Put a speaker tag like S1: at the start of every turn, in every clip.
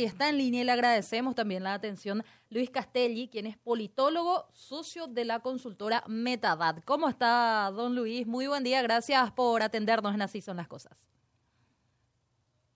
S1: Y está en línea y le agradecemos también la atención Luis Castelli, quien es politólogo, socio de la consultora Metadad. ¿Cómo está, don Luis? Muy buen día, gracias por atendernos en Así son las cosas.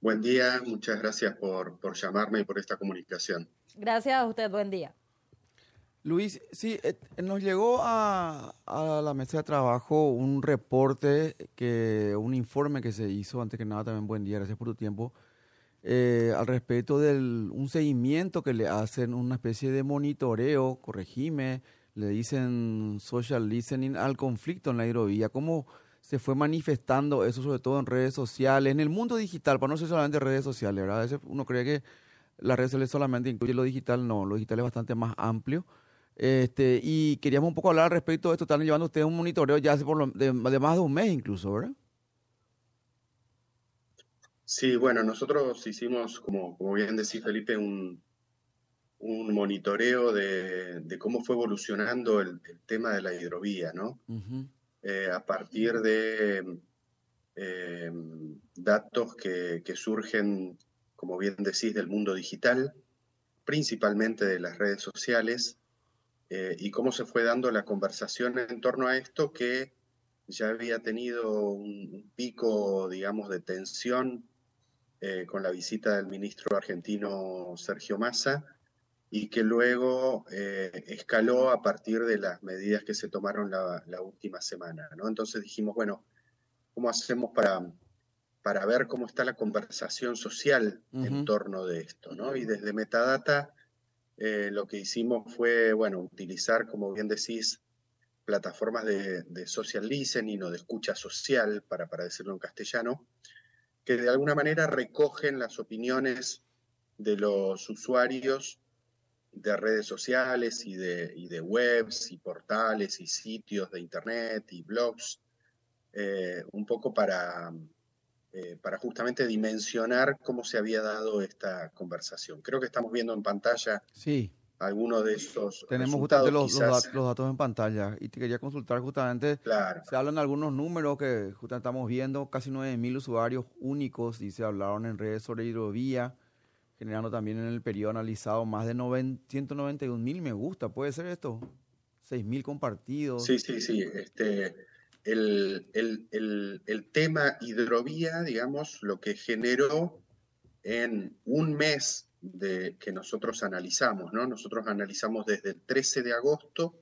S2: Buen día, muchas gracias por, por llamarme y por esta comunicación.
S1: Gracias a usted, buen día.
S3: Luis, sí, eh, nos llegó a, a, la mesa de trabajo un reporte, que un informe que se hizo, antes que nada también buen día, gracias por tu tiempo, eh, al respecto de un seguimiento que le hacen, una especie de monitoreo, corregime, le dicen social listening al conflicto en la hidrovía. ¿Cómo se fue manifestando eso, sobre todo en redes sociales, en el mundo digital, para no ser solamente redes sociales, ¿verdad? A veces uno cree que las redes sociales solamente incluye lo digital, no, lo digital es bastante más amplio. Este, y queríamos un poco hablar al respecto de esto. Están llevando ustedes un monitoreo ya hace por de más de un mes incluso, ¿verdad?
S2: Sí, bueno, nosotros hicimos, como, como bien decía Felipe, un, un monitoreo de, de, cómo fue evolucionando el, tema de la hidrovía, ¿no? Eh, a partir de eh, datos que, que, surgen, como bien decís, del mundo digital, principalmente de las redes sociales, eh, y cómo se fue dando la conversación en torno a esto que ya había tenido un pico, digamos, de tensión eh, con la visita del ministro argentino Sergio Massa y que luego eh, escaló a partir de las medidas que se tomaron la, última semana. ¿no? Entonces dijimos, bueno, ¿cómo hacemos para, para ver cómo está la conversación social en torno de esto? ¿no? Y desde Metadata eh, lo que hicimos fue, bueno, utilizar, como bien decís, plataformas de, de social listening o de escucha social, para, para decirlo en castellano, que de alguna manera recogen las opiniones de los usuarios de redes sociales y de, de webs y portales y sitios de internet y blogs, eh, un poco para, eh, para justamente dimensionar cómo se había dado esta conversación. Creo que estamos viendo en pantalla
S3: sí
S2: algunos de esos
S3: Tenemos justamente los, los, datos en pantalla y te quería consultar justamente, claro. se hablan algunos números que justamente estamos viendo, casi 9.000 usuarios únicos y se hablaron en redes sobre hidrovía, generando también en el periodo analizado más de 191.000 me gusta, ¿puede ser esto? 6.000 compartidos.
S2: Sí, sí, sí. Este, el, el, el, el tema hidrovía, digamos, lo que generó en un mes de, que nosotros analizamos, ¿no? Nosotros analizamos desde el 13 de agosto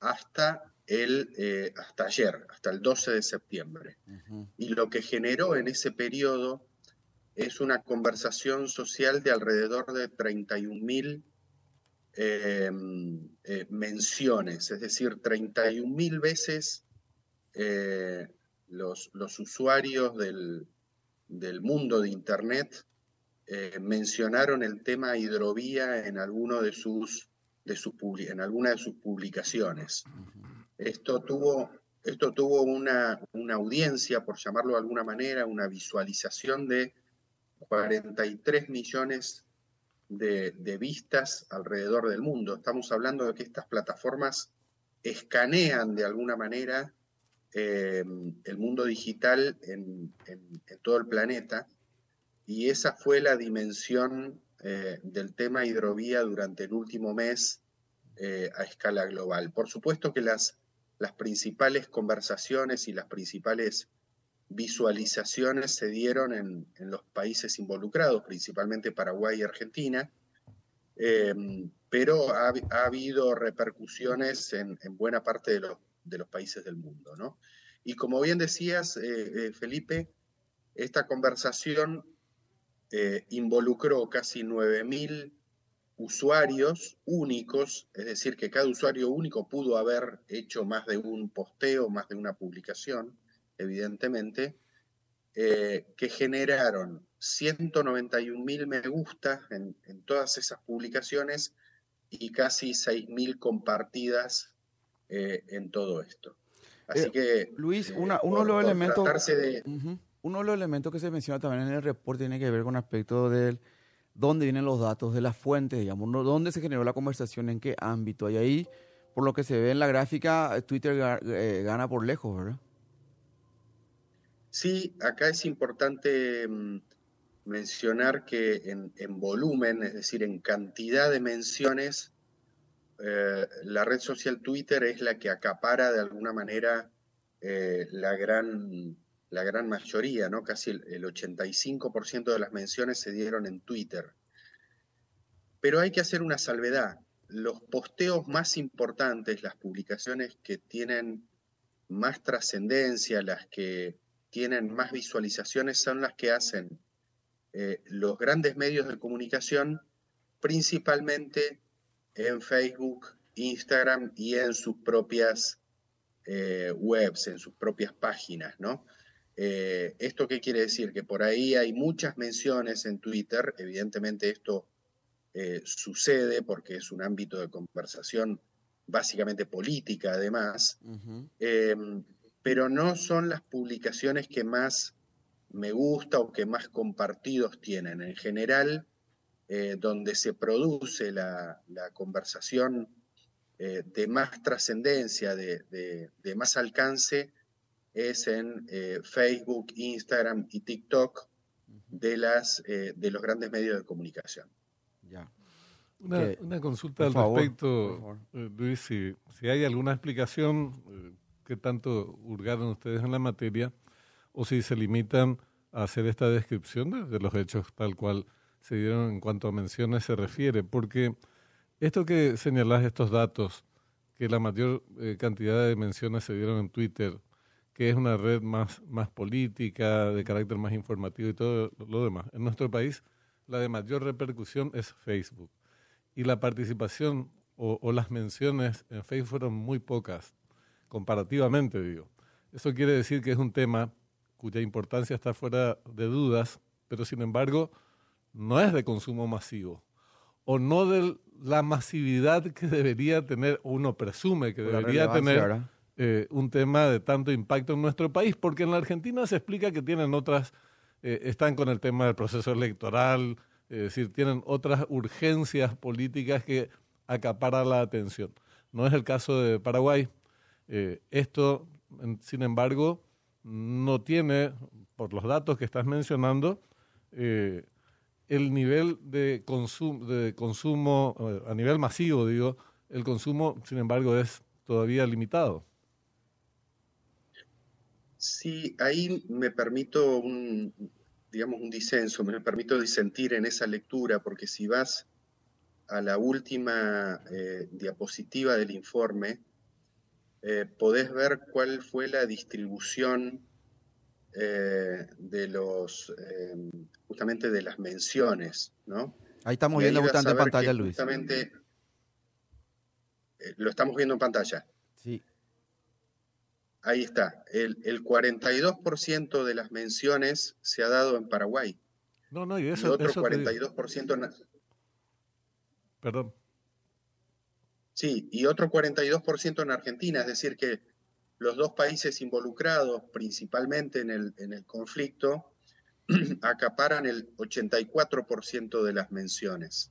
S2: hasta, el, eh, hasta ayer, hasta el 12 de septiembre. Y lo que generó en ese periodo es una conversación social de alrededor de 31.000 mil em, eh, menciones, es decir, 31.000 veces eh, los, los, usuarios del, del mundo de Internet eh, mencionaron el tema hidrovía en, alguno de sus, de sus, en alguna de sus publicaciones. Esto tuvo, esto tuvo una, una audiencia, por llamarlo de alguna manera, una visualización de 43 millones de, de, vistas alrededor del mundo. Estamos hablando de que estas plataformas escanean de alguna manera eh, el mundo digital en, en, en, todo el planeta y esa fue la dimensión eh, del tema hidrovía durante el último mes eh, a escala global. Por supuesto que las, las principales conversaciones y las principales visualizaciones se dieron en, los países involucrados, principalmente Paraguay y Argentina, em, pero ha, habido repercusiones en, buena parte de los, de los, países del mundo. ¿no? Y como bien decías, eh, Felipe, esta conversación eh, involucró casi 9.000 usuarios únicos, es decir, que cada usuario único pudo haber hecho más de un posteo, más de una publicación, evidentemente, eh, que generaron 191.000 me gusta en, todas esas publicaciones y casi 6.000 compartidas eh, en todo esto. Así que...
S3: Luis, una, uno de los elementos... De, uno de los elementos que se menciona también en el reporte tiene que ver con aspecto del dónde vienen los datos, de las fuentes, digamos, dónde se generó la conversación, en qué ámbito. Y ahí, por lo que se ve en la gráfica, Twitter eh, gana por lejos, ¿verdad?
S2: Sí, acá es importante mm, mencionar que en, volumen, es decir, en cantidad de menciones, eh, la red social Twitter es la que acapara de alguna manera eh, la, gran, la gran mayoría, ¿no? Casi el, el 85% de las menciones se dieron en Twitter. Pero hay que hacer una salvedad. Los posteos más importantes, las publicaciones que tienen más trascendencia, las que tienen más visualizaciones, son las que hacen eh, los grandes medios de comunicación, principalmente en Facebook, Instagram y en sus propias eh, webs, en sus propias páginas, ¿no? Eh, ¿Esto qué quiere decir? Que por ahí hay muchas menciones en Twitter, evidentemente esto sucede porque es un ámbito de conversación básicamente política además, pero no son las publicaciones que más me gusta o que más compartidos tienen. En general, eh, donde se produce la, conversación eh, de más trascendencia, de, más alcance, es en eh, Facebook, Instagram y TikTok de, las, de los grandes medios de comunicación.
S4: Ya. Una, consulta al respecto, Luis, si, si, hay alguna explicación que tanto hurgaron ustedes en la materia o si se limitan a hacer esta descripción de, los hechos tal cual se dieron en cuanto a menciones se refiere, porque esto que señalás, estos datos, que la mayor eh, cantidad de menciones se dieron en Twitter, que es una red más, más política, de carácter más informativo y todo lo demás. En nuestro país, la de mayor repercusión es Facebook. Y la participación o, o las menciones en Facebook fueron muy pocas, comparativamente, digo. Eso quiere decir que es un tema cuya importancia está fuera de dudas, pero sin embargo no es de consumo masivo o no de la masividad que debería tener, uno presume que debería tener eh, un tema de tanto impacto en nuestro país, porque en la Argentina se explica que tienen otras, eh, están con el tema del proceso electoral, es decir, tienen otras urgencias políticas que acaparan la atención. No es el caso de Paraguay. Eh, esto, sin embargo, no tiene, por los datos que estás mencionando, eh, el nivel de, consumo, de consumo, eh, a nivel masivo, digo, el consumo, sin embargo, es todavía limitado.
S2: Sí, ahí me permito un, digamos, un disenso, me permito disentir en esa lectura, porque si vas a la última eh, diapositiva del informe, eh, podés ver cuál fue la distribución eh, de los, justamente de las menciones, ¿no?
S3: Ahí estamos viendo bastante en pantalla, Luis.
S2: Justamente, lo estamos viendo en pantalla.
S3: Sí.
S2: Ahí está. El, el 42% de las menciones se ha dado en Paraguay.
S4: No, no, y eso.
S2: Y otro 42%.
S4: Perdón.
S2: Sí, y otro 42% en Argentina, es decir, que los dos países involucrados principalmente en el, en el conflicto acaparan el 84% de las menciones.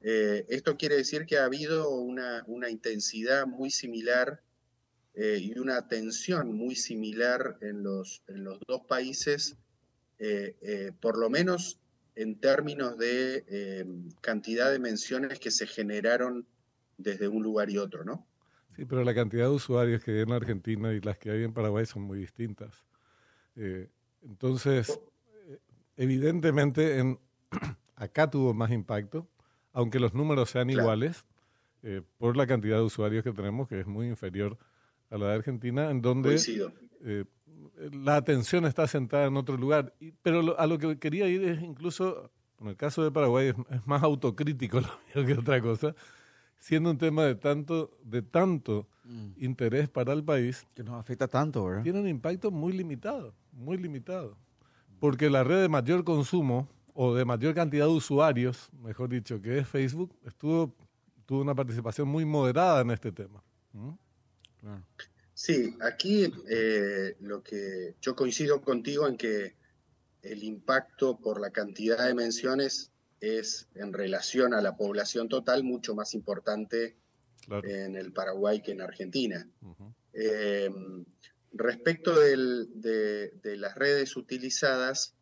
S2: Eh, esto quiere decir que ha habido una, intensidad muy similar eh, y una tensión muy similar en los, en los dos países, eh, por lo menos en términos de cantidad de menciones que se generaron desde un lugar y otro, ¿no?
S4: Sí, pero la cantidad de usuarios que hay en Argentina y las que hay en Paraguay son muy distintas. Eh, entonces, eh, evidentemente, en, acá tuvo más impacto, aunque los números sean iguales, eh, por la cantidad de usuarios que tenemos, que es muy inferior a la de Argentina, en donde la atención está sentada en otro lugar. pero a lo que quería ir es incluso, en el caso de Paraguay, es, más autocrítico lo que otra cosa siendo un tema de tanto, de tanto mm. interés para el país.
S3: Que nos afecta tanto, ¿verdad?
S4: Tiene un impacto muy limitado, muy limitado. Porque la red de mayor consumo o de mayor cantidad de usuarios, mejor dicho, que es Facebook, estuvo, tuvo una participación muy moderada en este tema. ¿Mm?
S2: Sí, aquí eh, lo que yo coincido contigo en que el impacto por la cantidad de menciones es en relación a la población total mucho más importante en el Paraguay que en Argentina. Eh, respecto de, las redes utilizadas,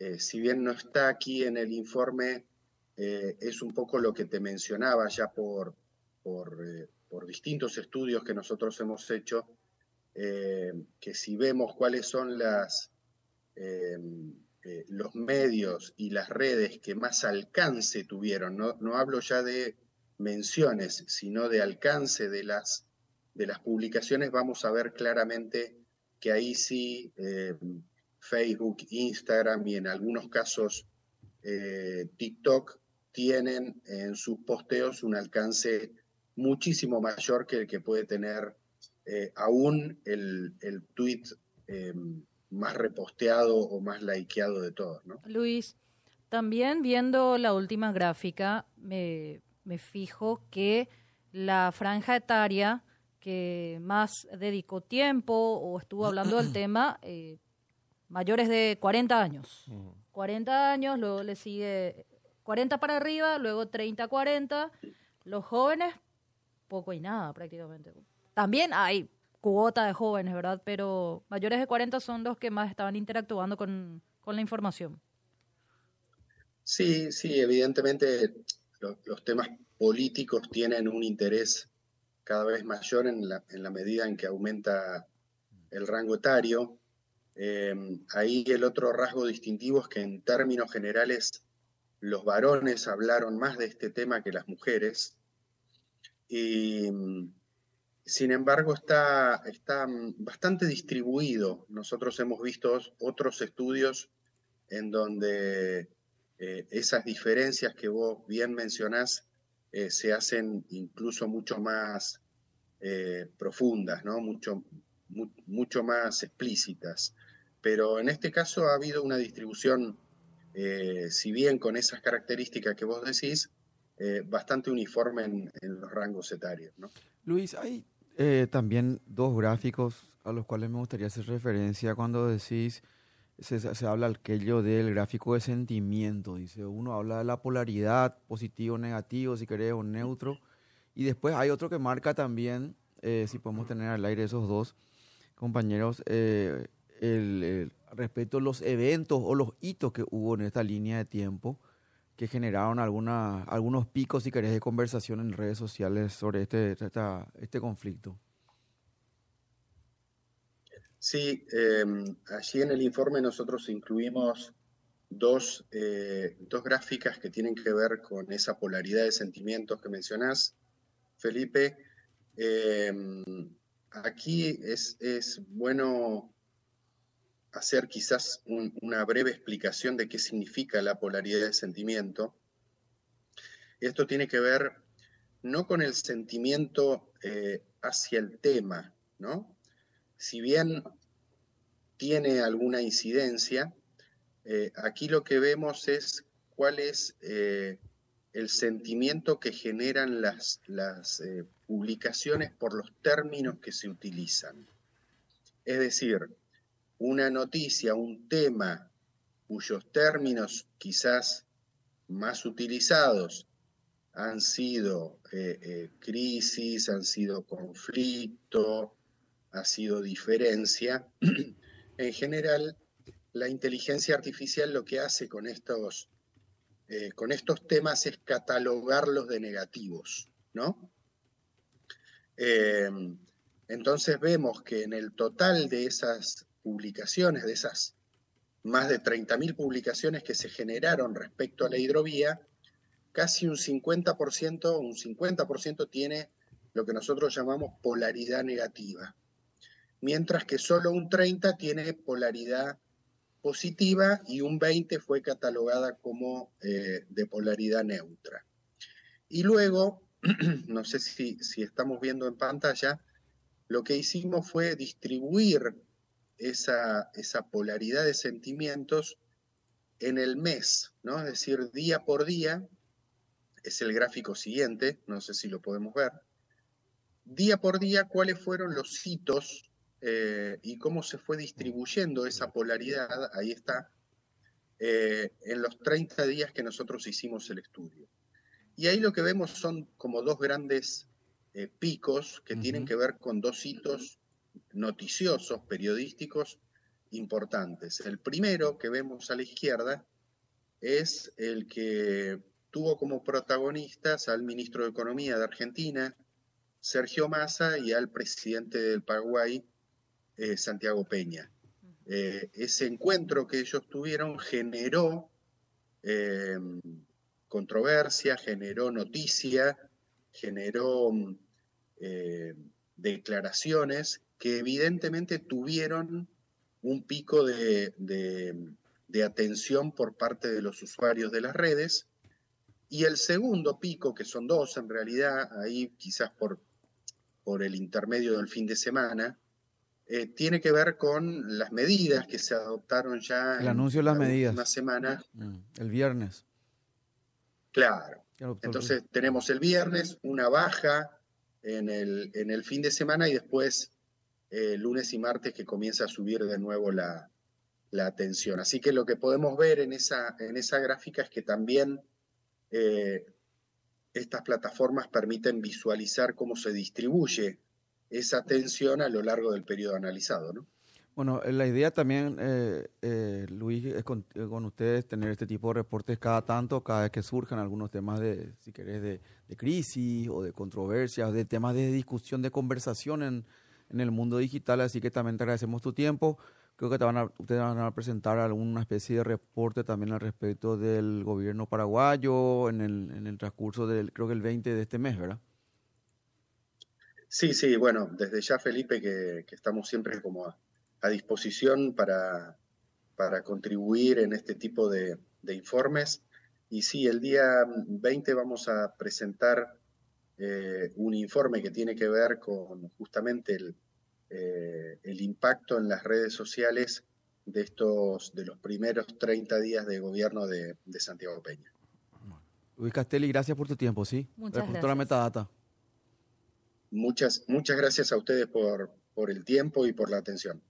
S2: eh, si bien no está aquí en el informe, es un poco lo que te mencionaba ya por, por, por distintos estudios que nosotros hemos hecho, que si vemos cuáles son las, los medios y las redes que más alcance tuvieron, no, no hablo ya de menciones, sino de alcance de las, de las publicaciones, vamos a ver claramente que ahí sí eh, Facebook, Instagram y en algunos casos eh, TikTok tienen en sus posteos un alcance muchísimo mayor que el que puede tener eh, aún el, el tweet más reposteado o más likeado de todos. ¿no?
S1: Luis, también viendo la última gráfica, me, me fijo que la franja etaria que más dedicó tiempo o estuvo hablando del tema, eh, mayores de 40 años. 40 años, luego le sigue 40 para arriba, luego 30, 40. Los jóvenes, poco y nada prácticamente. También hay cuota de jóvenes, ¿verdad? Pero mayores de 40 son los que más estaban interactuando con, con la información.
S2: Sí, sí, evidentemente los temas políticos tienen un interés cada vez mayor en la, en la medida en que aumenta el rango etario. Eh, ahí el otro rasgo distintivo es que en términos generales los varones hablaron más de este tema que las mujeres. Y sin embargo está, está bastante distribuido. Nosotros hemos visto otros estudios en donde eh, esas diferencias que vos bien mencionás eh, se hacen incluso mucho más eh, profundas, ¿no? mucho, mucho más explícitas. Pero en este caso ha habido una distribución, si bien con esas características que vos decís, bastante uniforme en, los rangos etarios. ¿no?
S3: Luis, hay también dos gráficos a los cuales me gustaría hacer referencia cuando decís se, se, habla aquello del gráfico de sentimiento, dice, uno habla de la polaridad, positivo, negativo, si querés, o neutro, y después hay otro que marca también, eh, si podemos tener al aire esos dos compañeros, eh, el, respecto a los eventos o los hitos que hubo en esta línea de tiempo que generaron algunos picos, si querés, de conversación en redes sociales sobre este, este conflicto.
S2: Sí, em, allí en el informe nosotros incluimos dos, eh, dos, gráficas que tienen que ver con esa polaridad de sentimientos que mencionás, Felipe. Em, aquí es, es, bueno hacer quizás una breve explicación de qué significa la polaridad de sentimiento. Esto tiene que ver no con el sentimiento eh, hacia el tema, ¿no? si bien tiene alguna incidencia, eh, aquí lo que vemos es cuál es eh, el sentimiento que generan las, las publicaciones por los términos que se utilizan. Es decir, una noticia, un tema cuyos términos quizás más utilizados han sido crisis, han sido conflicto, ha sido diferencia. en general, la inteligencia artificial lo que hace con estos, eh, con estos temas es catalogarlos de negativos, ¿no? Entonces vemos que en el total de esas publicaciones, de esas más de 30.000 publicaciones que se generaron respecto a la hidrovía, casi un 50%, un 50% tiene lo que nosotros llamamos polaridad negativa mientras que solo un 30 tiene polaridad positiva y un 20 fue catalogada como eh, de polaridad neutra. Y luego, no sé si, si estamos viendo en pantalla, lo que hicimos fue distribuir esa, esa polaridad de sentimientos en el mes, ¿no? Es decir, día por día, es el gráfico siguiente, no sé si lo podemos ver, día por día cuáles fueron los hitos eh, y cómo se fue distribuyendo esa polaridad, ahí está, eh, en los 30 días que nosotros hicimos el estudio. Y ahí lo que vemos son como dos grandes eh, picos que tienen que ver con dos hitos noticiosos, periodísticos importantes. El primero que vemos a la izquierda es el que tuvo como protagonistas al ministro de Economía de Argentina, Sergio Massa, y al presidente del Paraguay, eh, Santiago Peña. Eh, ese encuentro que ellos tuvieron generó eh, controversia, generó noticia, generó declaraciones que evidentemente tuvieron un pico de, atención por parte de los usuarios de las redes. Y el segundo pico, que son dos en realidad, ahí quizás por, por el intermedio del fin de semana, eh, tiene que ver con las medidas que se adoptaron ya
S3: el anuncio de las medidas.
S2: una semana.
S3: Mm, el viernes.
S2: Claro. Entonces tenemos el viernes una baja en el, en el fin de semana y después eh, lunes y martes que comienza a subir de nuevo la, la, atención. Así que lo que podemos ver en esa, en esa gráfica es que también eh, estas plataformas permiten visualizar cómo se distribuye esa atención a lo largo del periodo analizado. ¿no?
S3: Bueno, eh, la idea también, Luis, es con, ustedes tener este tipo de reportes cada tanto, cada vez que surjan algunos temas de, si querés, de, de crisis o de controversias, de temas de discusión, de conversación en, en el mundo digital, así que también te agradecemos tu tiempo. Creo que te van a, ustedes van a presentar alguna especie de reporte también al respecto del gobierno paraguayo en el, en el transcurso del, creo que el 20 de este mes, ¿verdad?
S2: Sí, sí, bueno, desde ya Felipe que, estamos siempre como a, disposición para, para contribuir en este tipo de, informes. Y sí, el día 20 vamos a presentar eh, un informe que tiene que ver con justamente el, eh, el impacto en las redes sociales de estos de los primeros 30 días de gobierno de, Santiago Peña.
S3: Luis Castelli, gracias por tu tiempo, ¿sí?
S1: Muchas gracias.
S3: Metadata.
S2: Muchas, muchas gracias a ustedes por, por el tiempo y por la atención.